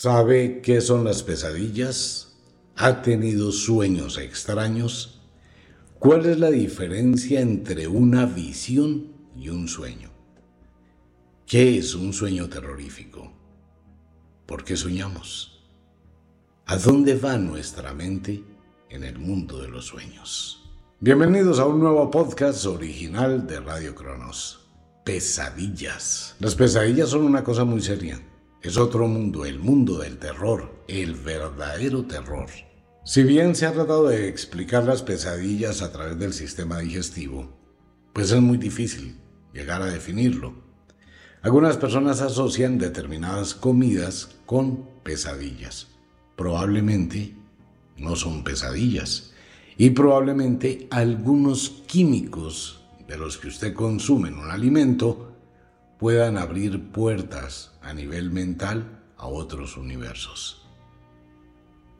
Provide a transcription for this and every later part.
¿Sabe qué son las pesadillas? ¿Ha tenido sueños extraños? ¿Cuál es la diferencia entre una visión y un sueño? ¿Qué es un sueño terrorífico? ¿Por qué soñamos? ¿A dónde va nuestra mente en el mundo de los sueños? Bienvenidos a un nuevo podcast original de Radio Cronos. Pesadillas. Las pesadillas son una cosa muy seria es otro mundo, el mundo del terror, el verdadero terror. Si bien se ha tratado de explicar las pesadillas a través del sistema digestivo, pues es muy difícil llegar a definirlo. Algunas personas asocian determinadas comidas con pesadillas. Probablemente no son pesadillas. Y probablemente algunos químicos de los que usted consume en un alimento puedan abrir puertas a nivel mental a otros universos.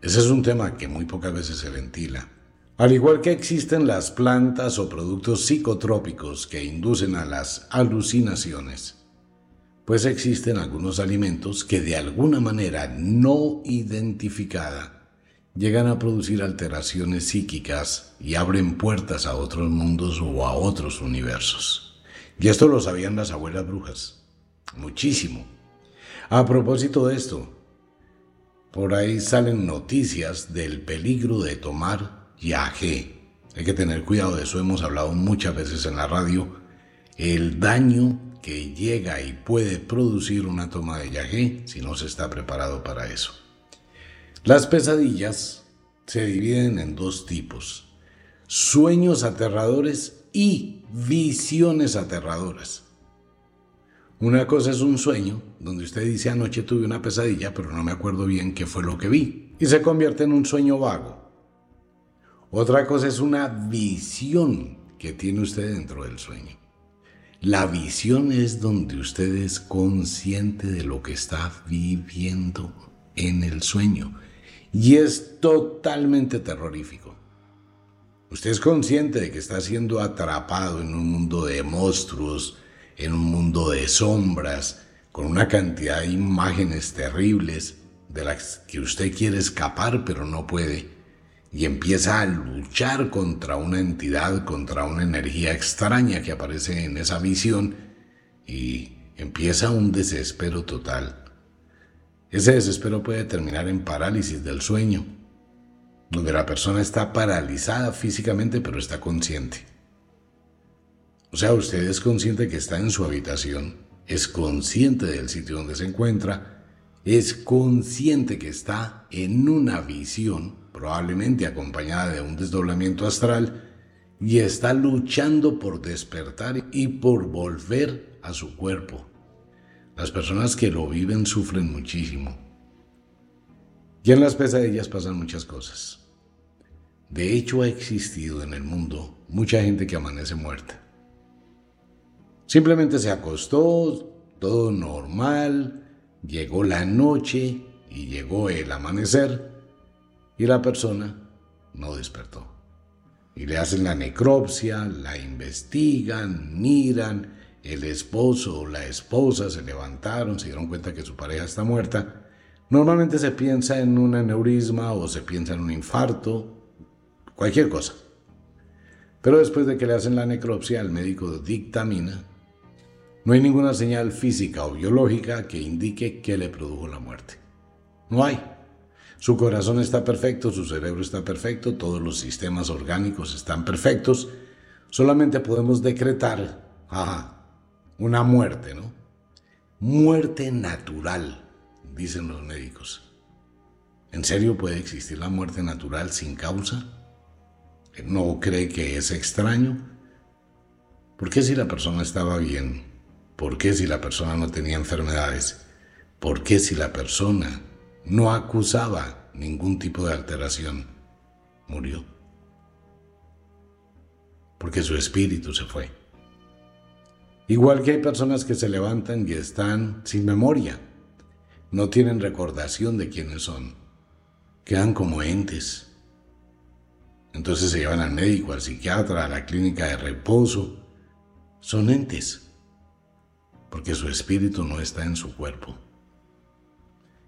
Ese es un tema que muy pocas veces se ventila. Al igual que existen las plantas o productos psicotrópicos que inducen a las alucinaciones, pues existen algunos alimentos que de alguna manera no identificada llegan a producir alteraciones psíquicas y abren puertas a otros mundos o a otros universos. Y esto lo sabían las abuelas brujas. Muchísimo. A propósito de esto, por ahí salen noticias del peligro de tomar yagé. Hay que tener cuidado de eso, hemos hablado muchas veces en la radio. El daño que llega y puede producir una toma de yagé si no se está preparado para eso. Las pesadillas se dividen en dos tipos. Sueños aterradores y visiones aterradoras. Una cosa es un sueño, donde usted dice anoche tuve una pesadilla, pero no me acuerdo bien qué fue lo que vi, y se convierte en un sueño vago. Otra cosa es una visión que tiene usted dentro del sueño. La visión es donde usted es consciente de lo que está viviendo en el sueño y es totalmente terrorífico. Usted es consciente de que está siendo atrapado en un mundo de monstruos, en un mundo de sombras, con una cantidad de imágenes terribles de las que usted quiere escapar pero no puede, y empieza a luchar contra una entidad, contra una energía extraña que aparece en esa visión, y empieza un desespero total. Ese desespero puede terminar en parálisis del sueño donde la persona está paralizada físicamente pero está consciente. O sea, usted es consciente que está en su habitación, es consciente del sitio donde se encuentra, es consciente que está en una visión, probablemente acompañada de un desdoblamiento astral, y está luchando por despertar y por volver a su cuerpo. Las personas que lo viven sufren muchísimo. Y en las pesadillas pasan muchas cosas. De hecho, ha existido en el mundo mucha gente que amanece muerta. Simplemente se acostó, todo normal, llegó la noche y llegó el amanecer y la persona no despertó. Y le hacen la necropsia, la investigan, miran, el esposo o la esposa se levantaron, se dieron cuenta que su pareja está muerta. Normalmente se piensa en un aneurisma o se piensa en un infarto cualquier cosa. Pero después de que le hacen la necropsia, el médico dictamina, no hay ninguna señal física o biológica que indique que le produjo la muerte. No hay. Su corazón está perfecto, su cerebro está perfecto, todos los sistemas orgánicos están perfectos. Solamente podemos decretar una muerte, ¿no? Muerte natural, dicen los médicos. ¿En serio puede existir la muerte natural sin causa? no cree que es extraño? ¿Por qué si la persona estaba bien? ¿Por qué si la persona no tenía enfermedades? ¿Por qué si la persona no acusaba ningún tipo de alteración? Murió. Porque su espíritu se fue. Igual que hay personas que se levantan y están sin memoria. No tienen recordación de quiénes son. Quedan como entes entonces se llevan al médico, al psiquiatra, a la clínica de reposo. Son entes, porque su espíritu no está en su cuerpo.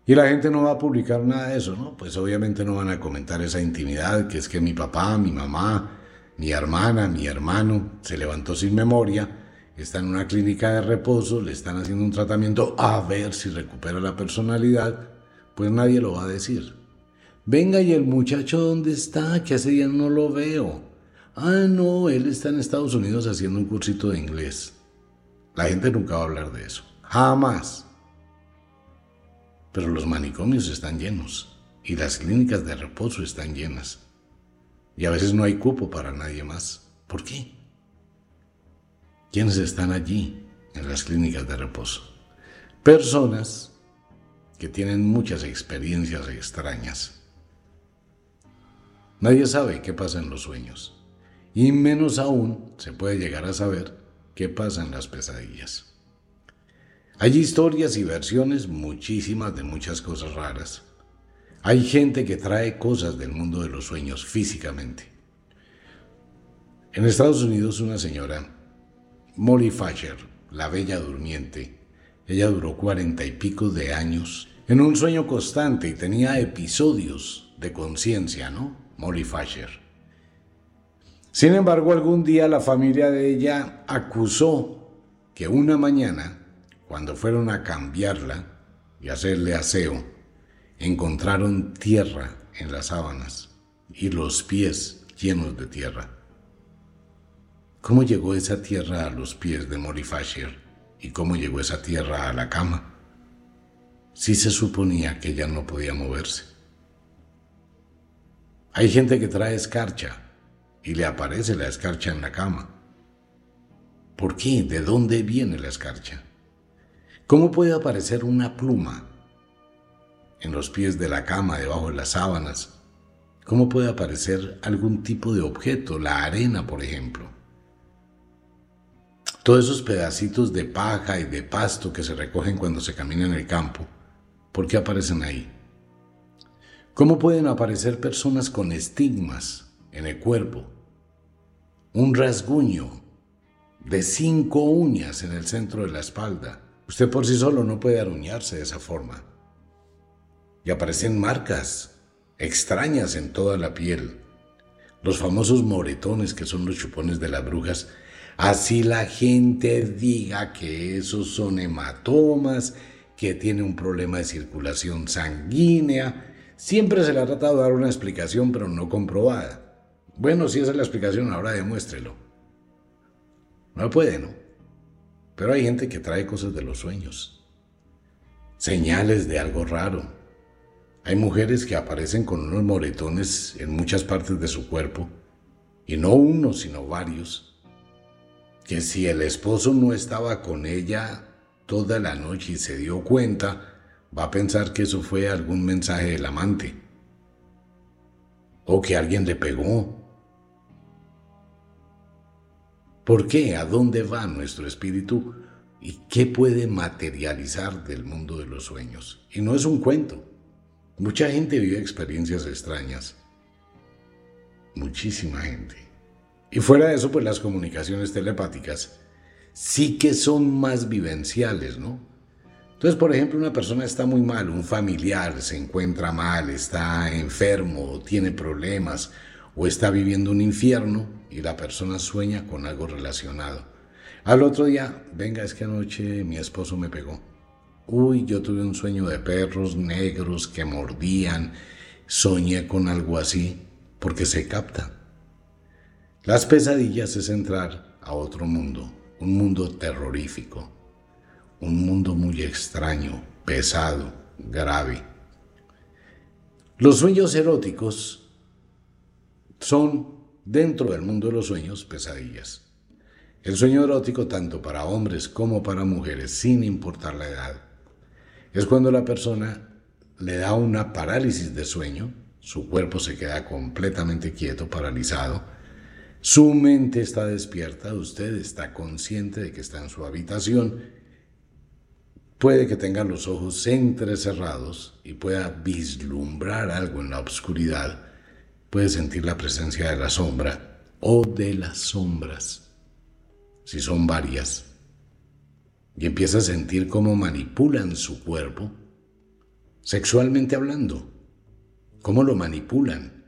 Y la gente no va a publicar nada de eso, ¿no? Pues obviamente no van a comentar esa intimidad, que es que mi papá, mi mamá, mi hermana, mi hermano se levantó sin memoria, está en una clínica de reposo, le están haciendo un tratamiento a ver si recupera la personalidad, pues nadie lo va a decir. Venga, ¿y el muchacho dónde está? Que hace días no lo veo. Ah, no, él está en Estados Unidos haciendo un cursito de inglés. La gente nunca va a hablar de eso. Jamás. Pero los manicomios están llenos y las clínicas de reposo están llenas. Y a veces no hay cupo para nadie más. ¿Por qué? ¿Quiénes están allí en las clínicas de reposo? Personas que tienen muchas experiencias extrañas. Nadie sabe qué pasa en los sueños. Y menos aún se puede llegar a saber qué pasa en las pesadillas. Hay historias y versiones muchísimas de muchas cosas raras. Hay gente que trae cosas del mundo de los sueños físicamente. En Estados Unidos una señora, Molly Fasher, la bella durmiente, ella duró cuarenta y pico de años en un sueño constante y tenía episodios de conciencia, ¿no? Molly Fasher. Sin embargo, algún día la familia de ella acusó que una mañana cuando fueron a cambiarla y hacerle aseo, encontraron tierra en las sábanas y los pies llenos de tierra. ¿Cómo llegó esa tierra a los pies de Mori Fasher y cómo llegó esa tierra a la cama? Si se suponía que ella no podía moverse. Hay gente que trae escarcha y le aparece la escarcha en la cama. ¿Por qué? ¿De dónde viene la escarcha? ¿Cómo puede aparecer una pluma en los pies de la cama, debajo de las sábanas? ¿Cómo puede aparecer algún tipo de objeto, la arena, por ejemplo? Todos esos pedacitos de paja y de pasto que se recogen cuando se camina en el campo, ¿por qué aparecen ahí? ¿Cómo pueden aparecer personas con estigmas en el cuerpo? Un rasguño de cinco uñas en el centro de la espalda Usted por sí solo no puede aruñarse de esa forma. Y aparecen marcas extrañas en toda la piel. Los famosos moretones que son los chupones de las brujas. Así la gente diga que esos son hematomas, que tiene un problema de circulación sanguínea. Siempre se le ha tratado de dar una explicación, pero no comprobada. Bueno, si esa es la explicación, ahora demuéstrelo. No puede, ¿no? Pero hay gente que trae cosas de los sueños, señales de algo raro. Hay mujeres que aparecen con unos moretones en muchas partes de su cuerpo, y no uno, sino varios, que si el esposo no estaba con ella toda la noche y se dio cuenta, va a pensar que eso fue algún mensaje del amante, o que alguien le pegó, ¿Por qué? ¿A dónde va nuestro espíritu? ¿Y qué puede materializar del mundo de los sueños? Y no es un cuento. Mucha gente vive experiencias extrañas. Muchísima gente. Y fuera de eso, pues las comunicaciones telepáticas sí que son más vivenciales, ¿no? Entonces, por ejemplo, una persona está muy mal, un familiar se encuentra mal, está enfermo, tiene problemas o está viviendo un infierno, y la persona sueña con algo relacionado. Al otro día, venga, es que anoche mi esposo me pegó. Uy, yo tuve un sueño de perros negros que mordían, soñé con algo así, porque se capta. Las pesadillas es entrar a otro mundo, un mundo terrorífico, un mundo muy extraño, pesado, grave. Los sueños eróticos son dentro del mundo de los sueños, pesadillas. El sueño erótico, tanto para hombres como para mujeres, sin importar la edad, es cuando la persona le da una parálisis de sueño, su cuerpo se queda completamente quieto, paralizado, su mente está despierta, usted está consciente de que está en su habitación, puede que tenga los ojos entrecerrados y pueda vislumbrar algo en la oscuridad, puede sentir la presencia de la sombra o de las sombras, si son varias, y empieza a sentir cómo manipulan su cuerpo sexualmente hablando, cómo lo manipulan.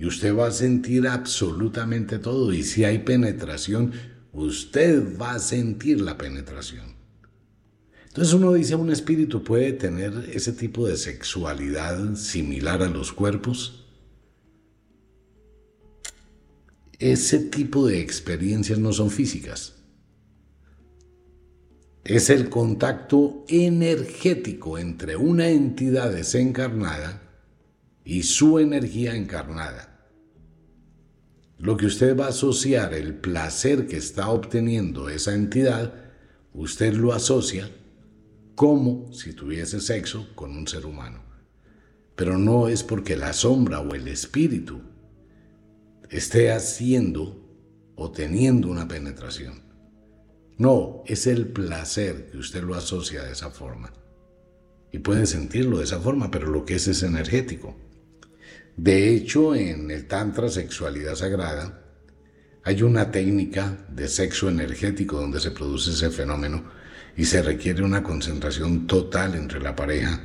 Y usted va a sentir absolutamente todo. Y si hay penetración, usted va a sentir la penetración. Entonces uno dice, un espíritu puede tener ese tipo de sexualidad similar a los cuerpos. Ese tipo de experiencias no son físicas. Es el contacto energético entre una entidad desencarnada y su energía encarnada. Lo que usted va a asociar, el placer que está obteniendo esa entidad, usted lo asocia como si tuviese sexo con un ser humano. Pero no es porque la sombra o el espíritu esté haciendo o teniendo una penetración. No, es el placer que usted lo asocia de esa forma. Y puede sentirlo de esa forma, pero lo que es es energético. De hecho, en el Tantra Sexualidad Sagrada, hay una técnica de sexo energético donde se produce ese fenómeno y se requiere una concentración total entre la pareja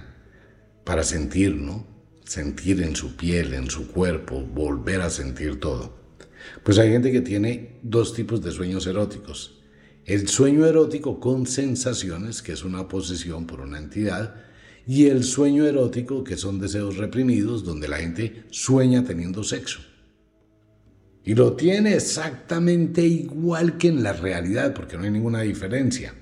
para sentir, ¿no? Sentir en su piel, en su cuerpo, volver a sentir todo. Pues hay gente que tiene dos tipos de sueños eróticos. El sueño erótico con sensaciones, que es una posesión por una entidad, y el sueño erótico, que son deseos reprimidos, donde la gente sueña teniendo sexo. Y lo tiene exactamente igual que en la realidad, porque no hay ninguna diferencia.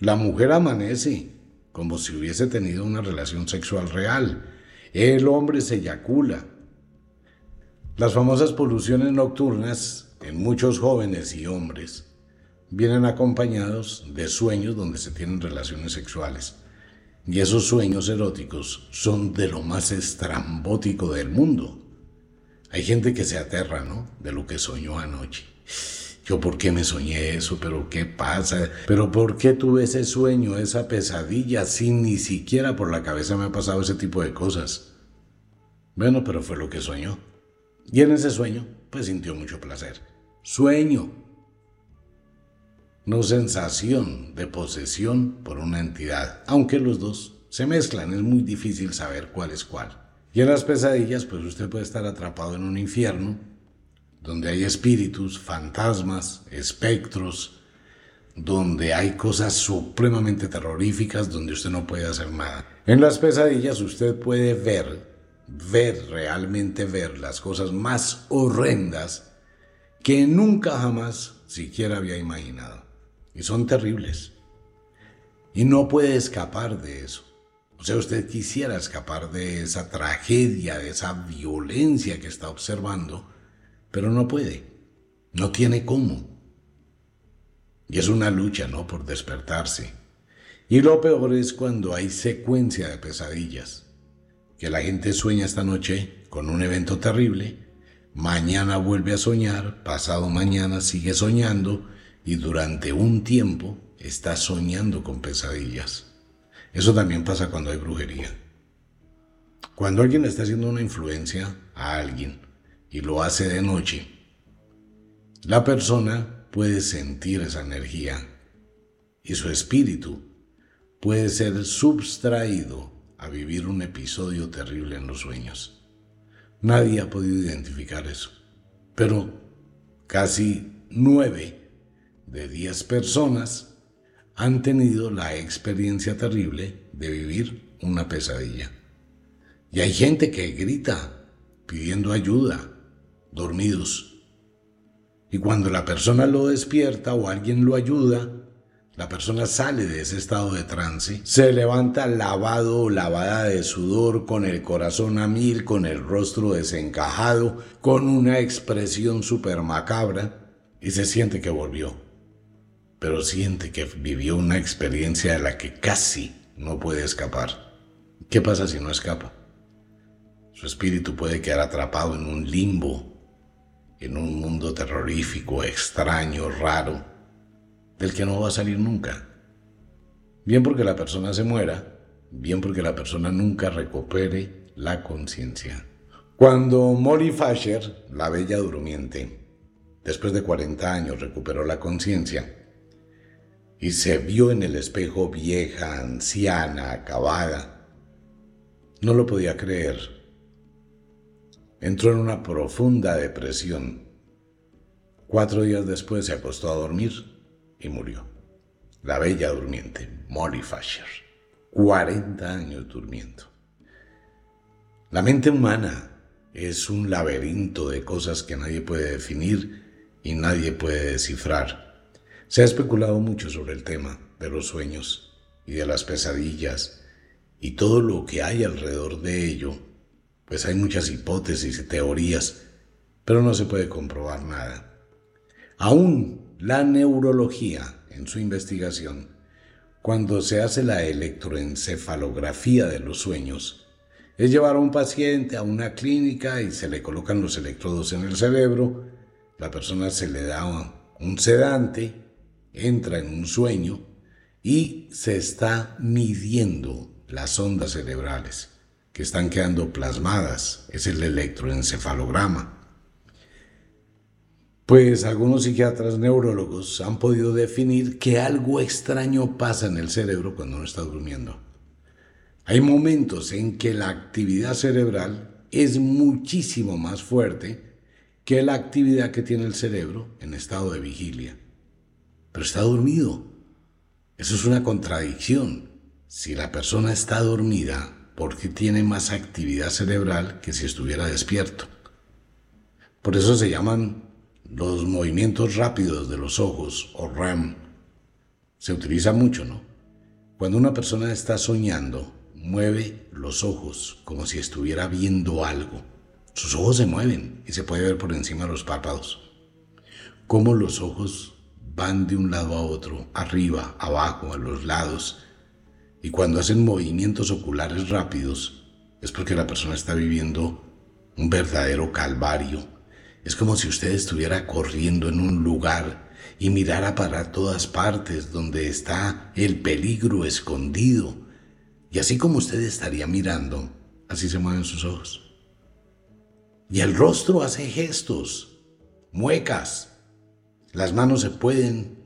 La mujer amanece como si hubiese tenido una relación sexual real. El hombre se eyacula. Las famosas poluciones nocturnas en muchos jóvenes y hombres vienen acompañados de sueños donde se tienen relaciones sexuales. Y esos sueños eróticos son de lo más estrambótico del mundo. Hay gente que se aterra, ¿no? De lo que soñó anoche. Yo, ¿por qué me soñé eso? ¿Pero qué pasa? ¿Pero por qué tuve ese sueño, esa pesadilla, sin ni siquiera por la cabeza me ha pasado ese tipo de cosas? Bueno, pero fue lo que soñó. Y en ese sueño, pues sintió mucho placer. Sueño. No sensación de posesión por una entidad. Aunque los dos se mezclan, es muy difícil saber cuál es cuál. Y en las pesadillas, pues usted puede estar atrapado en un infierno donde hay espíritus, fantasmas, espectros, donde hay cosas supremamente terroríficas, donde usted no puede hacer nada. En las pesadillas usted puede ver, ver, realmente ver las cosas más horrendas que nunca jamás siquiera había imaginado. Y son terribles. Y no puede escapar de eso. O sea, usted quisiera escapar de esa tragedia, de esa violencia que está observando, pero no puede, no tiene cómo. Y es una lucha, ¿no? Por despertarse. Y lo peor es cuando hay secuencia de pesadillas, que la gente sueña esta noche con un evento terrible, mañana vuelve a soñar, pasado mañana sigue soñando y durante un tiempo está soñando con pesadillas. Eso también pasa cuando hay brujería. Cuando alguien está haciendo una influencia a alguien, y lo hace de noche, la persona puede sentir esa energía y su espíritu puede ser subtraído a vivir un episodio terrible en los sueños. Nadie ha podido identificar eso, pero casi nueve de diez personas han tenido la experiencia terrible de vivir una pesadilla. Y hay gente que grita pidiendo ayuda, dormidos. Y cuando la persona lo despierta o alguien lo ayuda, la persona sale de ese estado de trance, se levanta lavado o lavada de sudor, con el corazón a mil, con el rostro desencajado, con una expresión súper macabra, y se siente que volvió. Pero siente que vivió una experiencia de la que casi no puede escapar. ¿Qué pasa si no escapa? Su espíritu puede quedar atrapado en un limbo en un mundo terrorífico, extraño, raro, del que no va a salir nunca. Bien porque la persona se muera, bien porque la persona nunca recupere la conciencia. Cuando Molly Fasher, la bella durmiente, después de 40 años recuperó la conciencia y se vio en el espejo vieja, anciana, acabada, No lo podía creer. Entró en una profunda depresión. Cuatro días después se acostó a dormir y murió. La bella durmiente, Molly Fasher. 40 años durmiendo. La mente humana es un laberinto de cosas que nadie puede definir y nadie puede descifrar. Se ha especulado mucho sobre el tema de los sueños y de las pesadillas y todo lo que hay alrededor de ello, pues hay muchas hipótesis y teorías, pero no se puede comprobar nada. Aún la neurología, en su investigación, cuando se hace la electroencefalografía de los sueños, es llevar a un paciente a una clínica y se le colocan los electrodos en el cerebro, la persona se le da un sedante, entra en un sueño y se está midiendo las ondas cerebrales que están quedando plasmadas, es el electroencefalograma. Pues algunos psiquiatras neurólogos han podido definir que algo extraño pasa en el cerebro cuando uno está durmiendo. Hay momentos en que la actividad cerebral es muchísimo más fuerte que la actividad que tiene el cerebro en estado de vigilia. Pero está dormido. Eso es una contradicción. Si la persona está dormida, ¿por qué tiene más actividad cerebral que si estuviera despierto? Por eso se llaman los movimientos rápidos de los ojos o REM. Se utiliza mucho, ¿no? Cuando una persona está soñando, mueve los ojos como si estuviera viendo algo. Sus ojos se mueven y se puede ver por encima de los párpados. Cómo los ojos van de un lado a otro, arriba, abajo, a los lados. Y cuando hacen movimientos oculares rápidos, es porque la persona está viviendo un verdadero calvario. Es como si usted estuviera corriendo en un lugar y mirara para todas partes donde está el peligro escondido y así como usted estaría mirando, así se mueven sus ojos. Y el rostro hace gestos, muecas. Las manos se pueden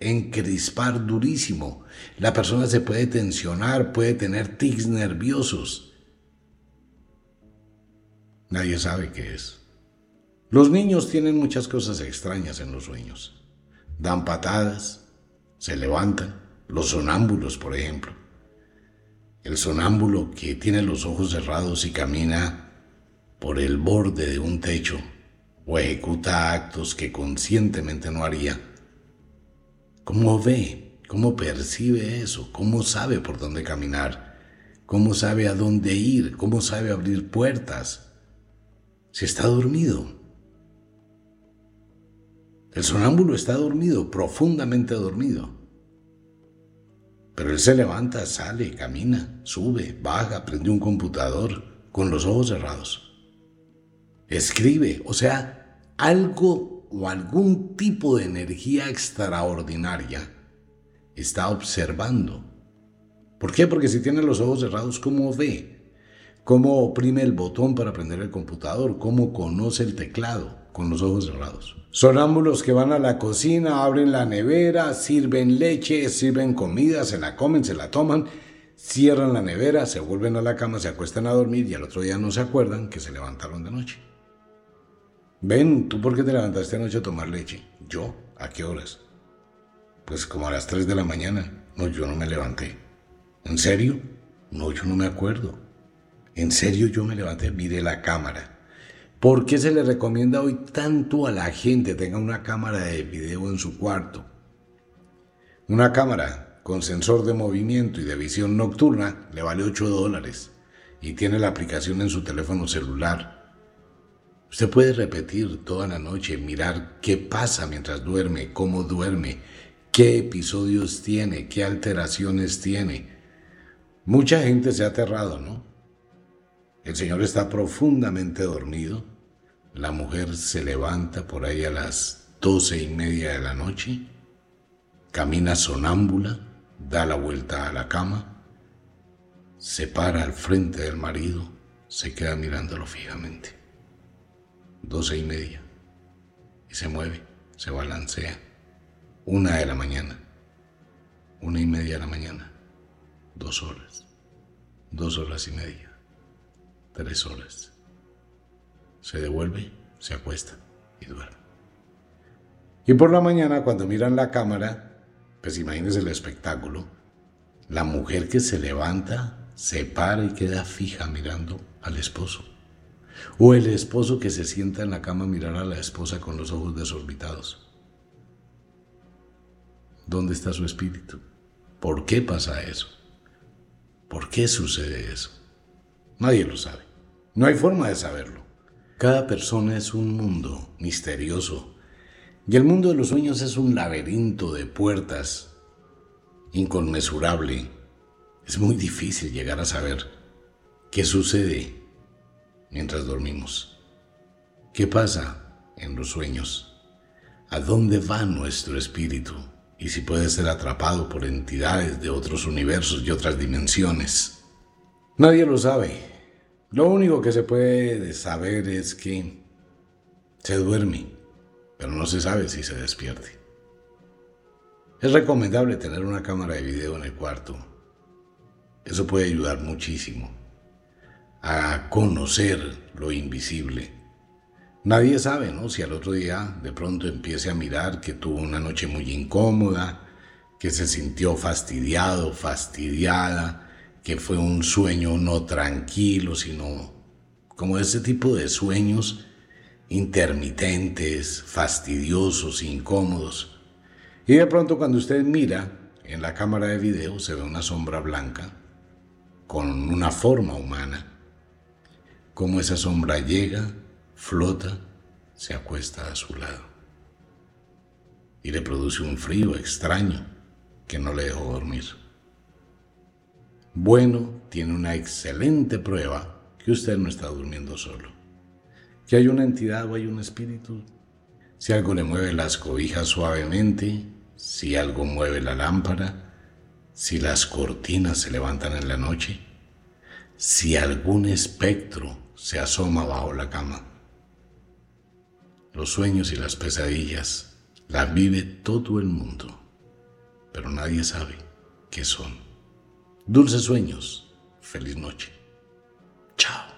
encrispar durísimo. La persona se puede tensionar, puede tener tics nerviosos. Nadie sabe qué es. Los niños tienen muchas cosas extrañas en los sueños. Dan patadas, se levantan, los sonámbulos, por ejemplo el sonámbulo que tiene los ojos cerrados y camina por el borde de un techo o ejecuta actos que conscientemente no haría. ¿Cómo ve? ¿Cómo percibe eso? ¿Cómo sabe por dónde caminar? ¿Cómo sabe a dónde ir? ¿Cómo sabe abrir puertas? Si está dormido. El sonámbulo está dormido, profundamente dormido. Pero él se levanta, sale, camina, sube, baja, prende un computador con los ojos cerrados. Escribe, o sea, algo o algún tipo de energía extraordinaria está observando. ¿Por qué? Porque si tiene los ojos cerrados, ¿cómo ve? ¿Cómo oprime el botón para prender el computador? ¿Cómo conoce el teclado? con los ojos cerrados. Sonámbulos que van a la cocina, abren la nevera, sirven leche, sirven comida, se la comen, se la toman, cierran la nevera, se vuelven a la cama, se acuestan a dormir y al otro día no se acuerdan que se levantaron de noche. Ven, ¿tú por qué te levantaste anoche a tomar leche? Yo, ¿a qué horas? Pues como a las 3 de la mañana. No, yo no me levanté. ¿En serio? No, yo no me acuerdo. En serio yo me levanté, miré la cámara ¿Por qué se le recomienda hoy tanto a la gente tenga una cámara de video en su cuarto? Una cámara con sensor de movimiento y de visión nocturna le vale 8 dólares y tiene la aplicación en su teléfono celular. Usted puede repetir toda la noche, mirar qué pasa mientras duerme, cómo duerme, qué episodios tiene, qué alteraciones tiene. Mucha gente se ha aterrado, ¿no? El Señor está profundamente dormido. La mujer se levanta por ahí a las doce y media de la noche, camina sonámbula, da la vuelta a la cama, se para al frente del marido, se queda mirándolo fijamente. Doce y media. Y se mueve, se balancea. Una de la mañana. Una y media de la mañana. Dos horas. Dos horas y media tres horas. Se devuelve, se acuesta y duerme. Y por la mañana, cuando miran la cámara, pues imagínense el espectáculo. La mujer que se levanta, se para y queda fija mirando al esposo. O el esposo que se sienta en la cama a mirar a la esposa con los ojos desorbitados. ¿Dónde está su espíritu? ¿Por qué pasa eso? ¿Por qué sucede eso? Nadie lo sabe. No hay forma de saberlo. Cada persona es un mundo misterioso y el mundo de los sueños es un laberinto de puertas inconmensurable. Es muy difícil llegar a saber qué sucede mientras dormimos. ¿Qué pasa en los sueños? ¿A dónde va nuestro espíritu? Y si puede ser atrapado por entidades de otros universos y otras dimensiones. Nadie lo sabe. Lo único que se puede saber es que se duerme, pero no se sabe si se despierte. Es recomendable tener una cámara de video en el cuarto. Eso puede ayudar muchísimo a conocer lo invisible. Nadie sabe, ¿no? Si al otro día de pronto empiece a mirar que tuvo una noche muy incómoda, que se sintió fastidiado, fastidiada, que fue un sueño no tranquilo, sino como ese tipo de sueños intermitentes, fastidiosos, incómodos. Y de pronto cuando usted mira en la cámara de video se ve una sombra blanca con una forma humana. Como esa sombra llega, flota, se acuesta a su lado. Y le produce un frío extraño que no le dejó dormir. Bueno, tiene una excelente prueba que usted no está durmiendo solo. Que hay una entidad o hay un espíritu. Si algo le mueve las cobijas suavemente, si algo mueve la lámpara, si las cortinas se levantan en la noche, si algún espectro se asoma bajo la cama. Los sueños y las pesadillas las vive todo el mundo, pero nadie sabe qué son. Dulces sueños. Feliz noche. Chao.